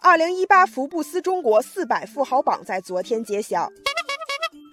二零一八福布斯中国四百富豪榜在昨天揭晓，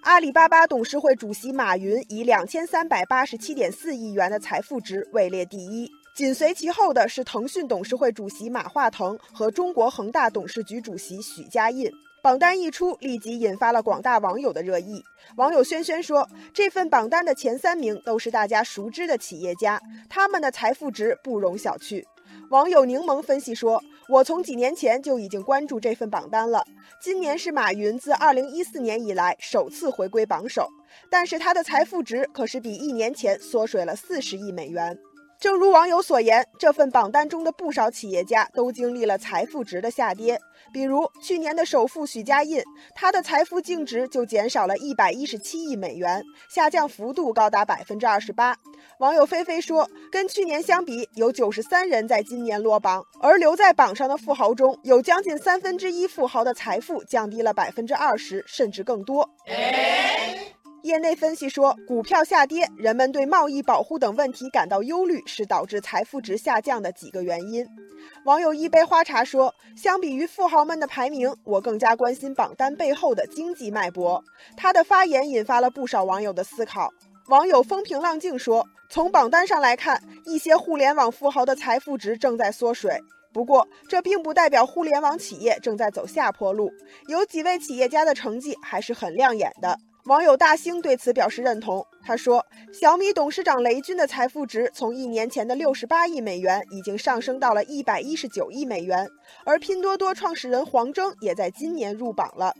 阿里巴巴董事会主席马云以两千三百八十七点四亿元的财富值位列第一，紧随其后的是腾讯董事会主席马化腾和中国恒大董事局主席许家印。榜单一出，立即引发了广大网友的热议。网友轩轩说：“这份榜单的前三名都是大家熟知的企业家，他们的财富值不容小觑。”网友柠檬分析说：“我从几年前就已经关注这份榜单了。今年是马云自2014年以来首次回归榜首，但是他的财富值可是比一年前缩水了40亿美元。”正如网友所言，这份榜单中的不少企业家都经历了财富值的下跌。比如去年的首富许家印，他的财富净值就减少了一百一十七亿美元，下降幅度高达百分之二十八。网友菲菲说，跟去年相比，有九十三人在今年落榜，而留在榜上的富豪中有将近三分之一富豪的财富降低了百分之二十，甚至更多。业内分析说，股票下跌，人们对贸易保护等问题感到忧虑，是导致财富值下降的几个原因。网友一杯花茶说，相比于富豪们的排名，我更加关心榜单背后的经济脉搏。他的发言引发了不少网友的思考。网友风平浪静说，从榜单上来看，一些互联网富豪的财富值正在缩水。不过，这并不代表互联网企业正在走下坡路，有几位企业家的成绩还是很亮眼的。网友大兴对此表示认同。他说：“小米董事长雷军的财富值从一年前的六十八亿美元，已经上升到了一百一十九亿美元。而拼多多创始人黄峥也在今年入榜了。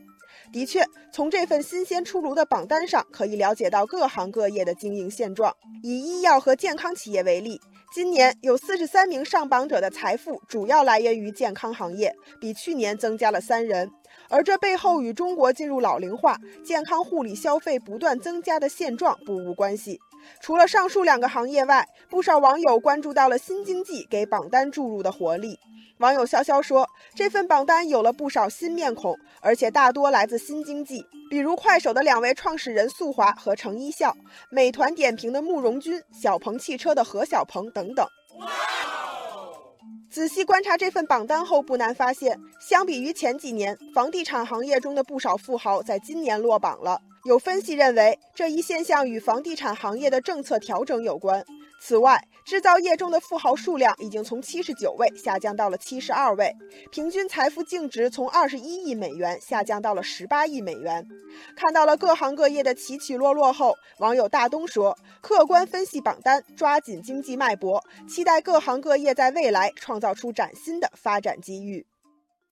的确，从这份新鲜出炉的榜单上，可以了解到各行各业的经营现状。以医药和健康企业为例，今年有四十三名上榜者的财富主要来源于健康行业，比去年增加了三人。”而这背后与中国进入老龄化、健康护理消费不断增加的现状不无关系。除了上述两个行业外，不少网友关注到了新经济给榜单注入的活力。网友潇潇说：“这份榜单有了不少新面孔，而且大多来自新经济，比如快手的两位创始人宿华和程一笑，美团点评的慕容军，小鹏汽车的何小鹏等等。”仔细观察这份榜单后，不难发现，相比于前几年，房地产行业中的不少富豪在今年落榜了。有分析认为，这一现象与房地产行业的政策调整有关。此外，制造业中的富豪数量已经从七十九位下降到了七十二位，平均财富净值从二十一亿美元下降到了十八亿美元。看到了各行各业的起起落落后，网友大东说：“客观分析榜单，抓紧经济脉搏，期待各行各业在未来创造出崭新的发展机遇。”